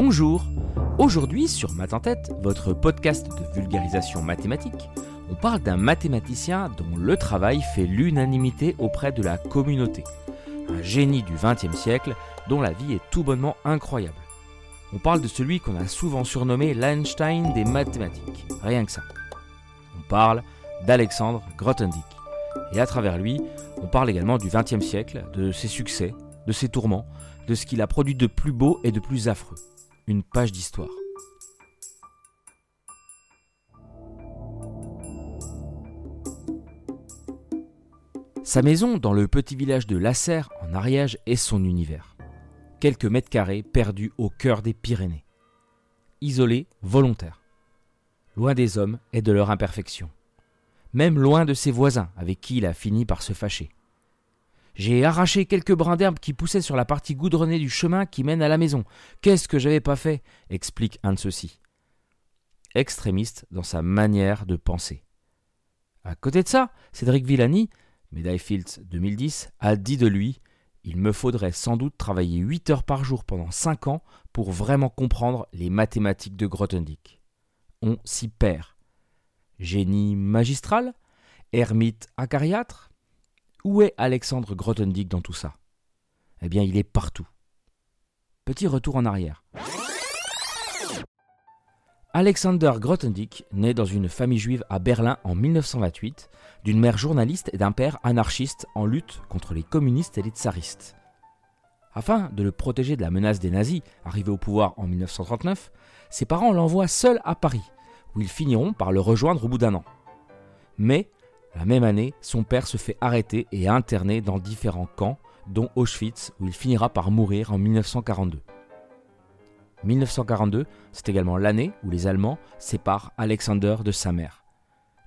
Bonjour Aujourd'hui sur Math en tête, votre podcast de vulgarisation mathématique, on parle d'un mathématicien dont le travail fait l'unanimité auprès de la communauté. Un génie du XXe siècle dont la vie est tout bonnement incroyable. On parle de celui qu'on a souvent surnommé l'Einstein des mathématiques. Rien que ça. On parle d'Alexandre Grothendieck. Et à travers lui, on parle également du XXe siècle, de ses succès, de ses tourments, de ce qu'il a produit de plus beau et de plus affreux. Une page d'histoire. Sa maison dans le petit village de Lasserre en Ariège est son univers. Quelques mètres carrés perdus au cœur des Pyrénées. Isolé, volontaire. Loin des hommes et de leur imperfection. Même loin de ses voisins avec qui il a fini par se fâcher. J'ai arraché quelques brins d'herbe qui poussaient sur la partie goudronnée du chemin qui mène à la maison. Qu'est-ce que j'avais pas fait? Explique un de ceux-ci. Extrémiste dans sa manière de penser. À côté de ça, Cédric Villani, médaille Fields 2010, a dit de lui Il me faudrait sans doute travailler 8 heures par jour pendant 5 ans pour vraiment comprendre les mathématiques de Grothendieck. On s'y perd. Génie magistral Ermite acariâtre où est Alexandre Grothendieck dans tout ça? Eh bien, il est partout. Petit retour en arrière. Alexander Grothendieck naît dans une famille juive à Berlin en 1928, d'une mère journaliste et d'un père anarchiste en lutte contre les communistes et les tsaristes. Afin de le protéger de la menace des nazis, arrivés au pouvoir en 1939, ses parents l'envoient seul à Paris, où ils finiront par le rejoindre au bout d'un an. Mais la même année, son père se fait arrêter et interner dans différents camps, dont Auschwitz, où il finira par mourir en 1942. 1942, c'est également l'année où les Allemands séparent Alexander de sa mère.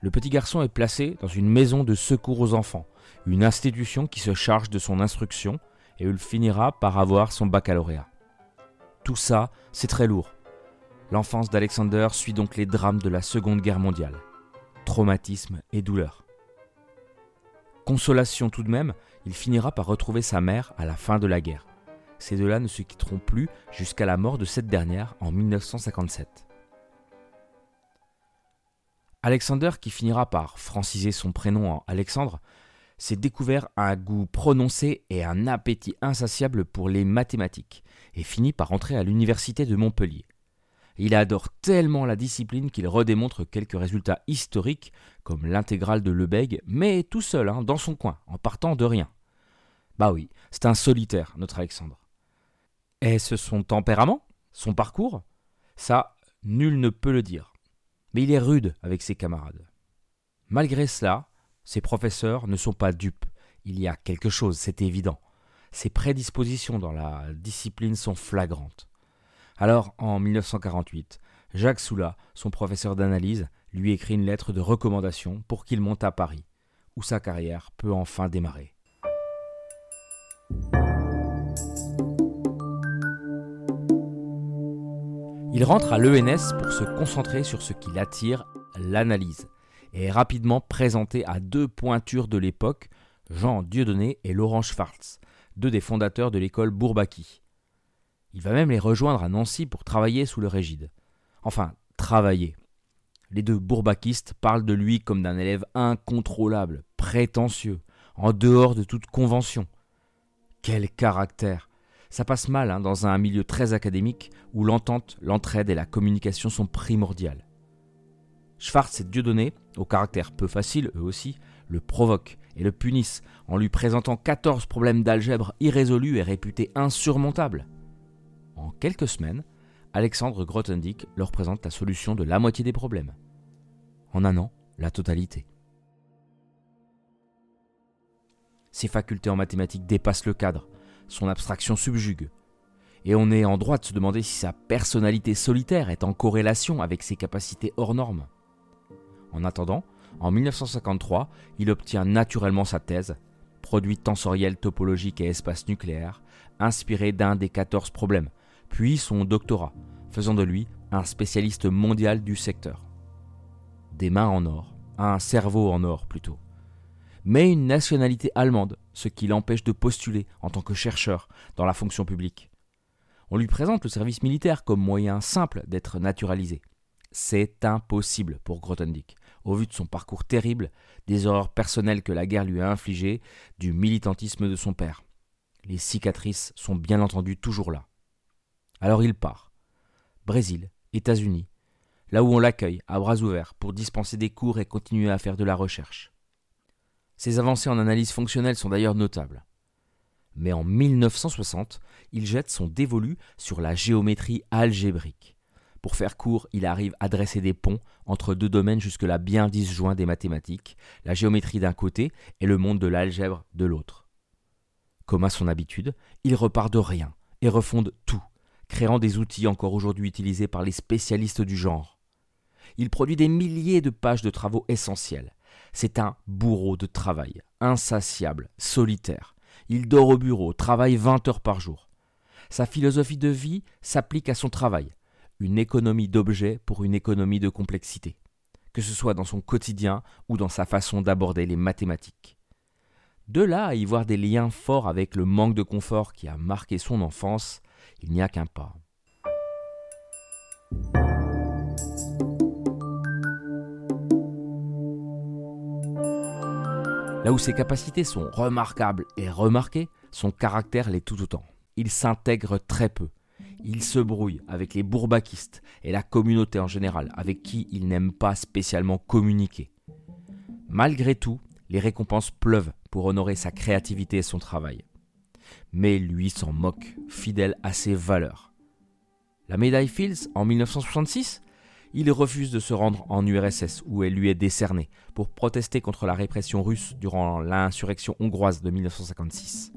Le petit garçon est placé dans une maison de secours aux enfants, une institution qui se charge de son instruction et où il finira par avoir son baccalauréat. Tout ça, c'est très lourd. L'enfance d'Alexander suit donc les drames de la Seconde Guerre mondiale. Traumatisme et douleur. Consolation tout de même, il finira par retrouver sa mère à la fin de la guerre. Ces deux-là ne se quitteront plus jusqu'à la mort de cette dernière en 1957. Alexander, qui finira par franciser son prénom en Alexandre, s'est découvert un goût prononcé et un appétit insatiable pour les mathématiques, et finit par entrer à l'université de Montpellier. Il adore tellement la discipline qu'il redémontre quelques résultats historiques, comme l'intégrale de Lebesgue, mais tout seul, hein, dans son coin, en partant de rien. Bah oui, c'est un solitaire, notre Alexandre. Est-ce son tempérament? Son parcours? Ça, nul ne peut le dire. Mais il est rude avec ses camarades. Malgré cela, ses professeurs ne sont pas dupes. Il y a quelque chose, c'est évident. Ses prédispositions dans la discipline sont flagrantes. Alors, en 1948, Jacques Soula, son professeur d'analyse, lui écrit une lettre de recommandation pour qu'il monte à Paris, où sa carrière peut enfin démarrer. Il rentre à l'ENS pour se concentrer sur ce qui l'attire, l'analyse, et est rapidement présenté à deux pointures de l'époque, Jean Dieudonné et Laurent Schwartz, deux des fondateurs de l'école Bourbaki. Il va même les rejoindre à Nancy pour travailler sous le régide. Enfin, travailler. Les deux bourbakistes parlent de lui comme d'un élève incontrôlable, prétentieux, en dehors de toute convention. Quel caractère Ça passe mal hein, dans un milieu très académique où l'entente, l'entraide et la communication sont primordiales. Schwartz et Dieudonné, au caractère peu facile eux aussi, le provoquent et le punissent en lui présentant 14 problèmes d'algèbre irrésolus et réputés insurmontables. En quelques semaines, Alexandre Grothendieck leur présente la solution de la moitié des problèmes. En un an, la totalité. Ses facultés en mathématiques dépassent le cadre, son abstraction subjugue. Et on est en droit de se demander si sa personnalité solitaire est en corrélation avec ses capacités hors normes. En attendant, en 1953, il obtient naturellement sa thèse, Produit tensoriel topologique et espace nucléaire, inspiré d'un des 14 problèmes, puis son doctorat, faisant de lui un spécialiste mondial du secteur. Des mains en or, un cerveau en or plutôt. Mais une nationalité allemande, ce qui l'empêche de postuler en tant que chercheur dans la fonction publique. On lui présente le service militaire comme moyen simple d'être naturalisé. C'est impossible pour Grothendieck, au vu de son parcours terrible, des horreurs personnelles que la guerre lui a infligées, du militantisme de son père. Les cicatrices sont bien entendu toujours là. Alors il part. Brésil, États-Unis, là où on l'accueille à bras ouverts pour dispenser des cours et continuer à faire de la recherche. Ses avancées en analyse fonctionnelle sont d'ailleurs notables. Mais en 1960, il jette son dévolu sur la géométrie algébrique. Pour faire court, il arrive à dresser des ponts entre deux domaines jusque-là bien disjoints des mathématiques, la géométrie d'un côté et le monde de l'algèbre de l'autre. Comme à son habitude, il repart de rien et refonde tout, créant des outils encore aujourd'hui utilisés par les spécialistes du genre. Il produit des milliers de pages de travaux essentiels. C'est un bourreau de travail, insatiable, solitaire. Il dort au bureau, travaille 20 heures par jour. Sa philosophie de vie s'applique à son travail, une économie d'objets pour une économie de complexité, que ce soit dans son quotidien ou dans sa façon d'aborder les mathématiques. De là à y voir des liens forts avec le manque de confort qui a marqué son enfance, il n'y a qu'un pas. Là où ses capacités sont remarquables et remarquées, son caractère l'est tout autant. Il s'intègre très peu. Il se brouille avec les bourbaquistes et la communauté en général, avec qui il n'aime pas spécialement communiquer. Malgré tout, les récompenses pleuvent pour honorer sa créativité et son travail mais lui s'en moque, fidèle à ses valeurs. La médaille Fields en 1966 il refuse de se rendre en URSS où elle lui est décernée pour protester contre la répression russe durant l'insurrection hongroise de 1956.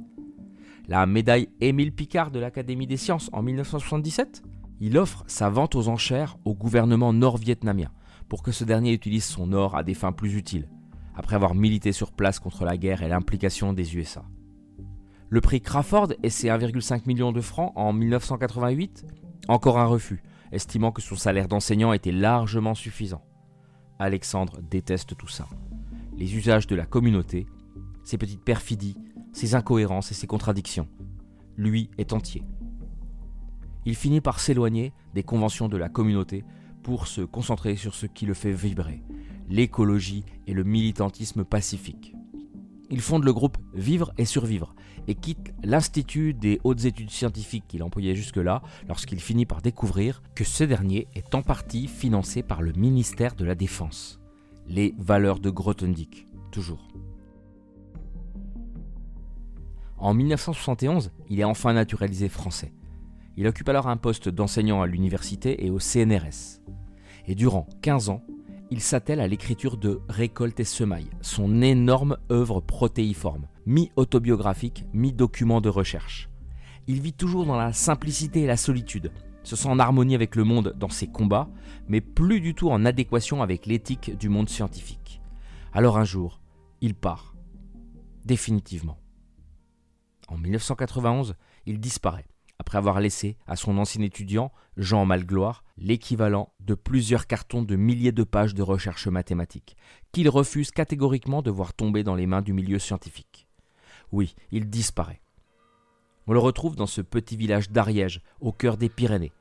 La médaille Émile Picard de l'Académie des sciences en 1977 il offre sa vente aux enchères au gouvernement nord-vietnamien pour que ce dernier utilise son or à des fins plus utiles, après avoir milité sur place contre la guerre et l'implication des USA. Le prix Crawford et ses 1,5 million de francs en 1988 Encore un refus, estimant que son salaire d'enseignant était largement suffisant. Alexandre déteste tout ça. Les usages de la communauté, ses petites perfidies, ses incohérences et ses contradictions. Lui est entier. Il finit par s'éloigner des conventions de la communauté pour se concentrer sur ce qui le fait vibrer, l'écologie et le militantisme pacifique. Il fonde le groupe Vivre et Survivre et quitte l'Institut des hautes études scientifiques qu'il employait jusque-là lorsqu'il finit par découvrir que ce dernier est en partie financé par le ministère de la Défense. Les valeurs de Grothendieck, toujours. En 1971, il est enfin naturalisé français. Il occupe alors un poste d'enseignant à l'université et au CNRS. Et durant 15 ans, il s'attelle à l'écriture de Récolte et Semailles, son énorme œuvre protéiforme, mi-autobiographique, mi-document de recherche. Il vit toujours dans la simplicité et la solitude, se sent en harmonie avec le monde dans ses combats, mais plus du tout en adéquation avec l'éthique du monde scientifique. Alors un jour, il part. Définitivement. En 1991, il disparaît après avoir laissé à son ancien étudiant, Jean Malgloire, l'équivalent de plusieurs cartons de milliers de pages de recherche mathématiques, qu'il refuse catégoriquement de voir tomber dans les mains du milieu scientifique. Oui, il disparaît. On le retrouve dans ce petit village d'Ariège, au cœur des Pyrénées.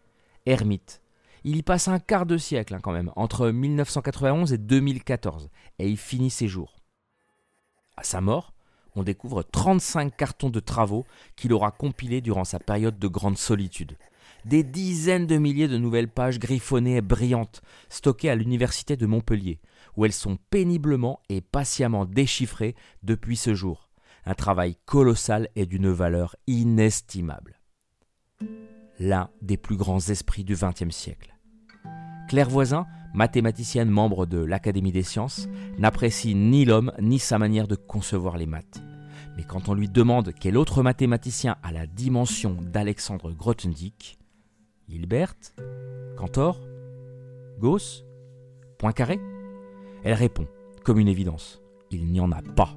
Ermite. Il y passe un quart de siècle hein, quand même, entre 1991 et 2014, et il finit ses jours. À sa mort, on découvre 35 cartons de travaux qu'il aura compilés durant sa période de grande solitude. Des dizaines de milliers de nouvelles pages griffonnées et brillantes, stockées à l'université de Montpellier, où elles sont péniblement et patiemment déchiffrées depuis ce jour. Un travail colossal et d'une valeur inestimable. L'un des plus grands esprits du XXe siècle. Claire Voisin, mathématicienne membre de l'Académie des sciences, n'apprécie ni l'homme ni sa manière de concevoir les maths. Mais quand on lui demande quel autre mathématicien a la dimension d'Alexandre Grothendieck, Hilbert, Cantor, Gauss, Poincaré, elle répond, comme une évidence, il n'y en a pas.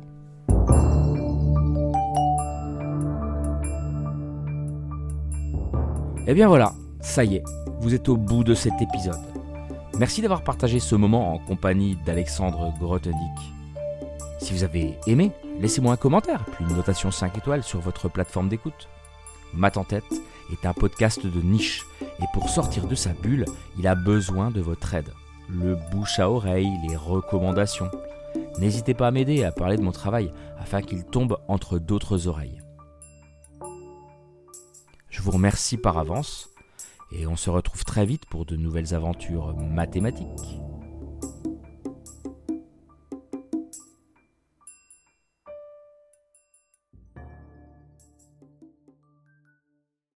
Et eh bien voilà, ça y est, vous êtes au bout de cet épisode. Merci d'avoir partagé ce moment en compagnie d'Alexandre Grothendieck. Si vous avez aimé, laissez-moi un commentaire, puis une notation 5 étoiles sur votre plateforme d'écoute. Mat en tête, est un podcast de niche et pour sortir de sa bulle, il a besoin de votre aide. Le bouche à oreille, les recommandations. N'hésitez pas à m'aider à parler de mon travail afin qu'il tombe entre d'autres oreilles. Je vous remercie par avance et on se retrouve très vite pour de nouvelles aventures mathématiques.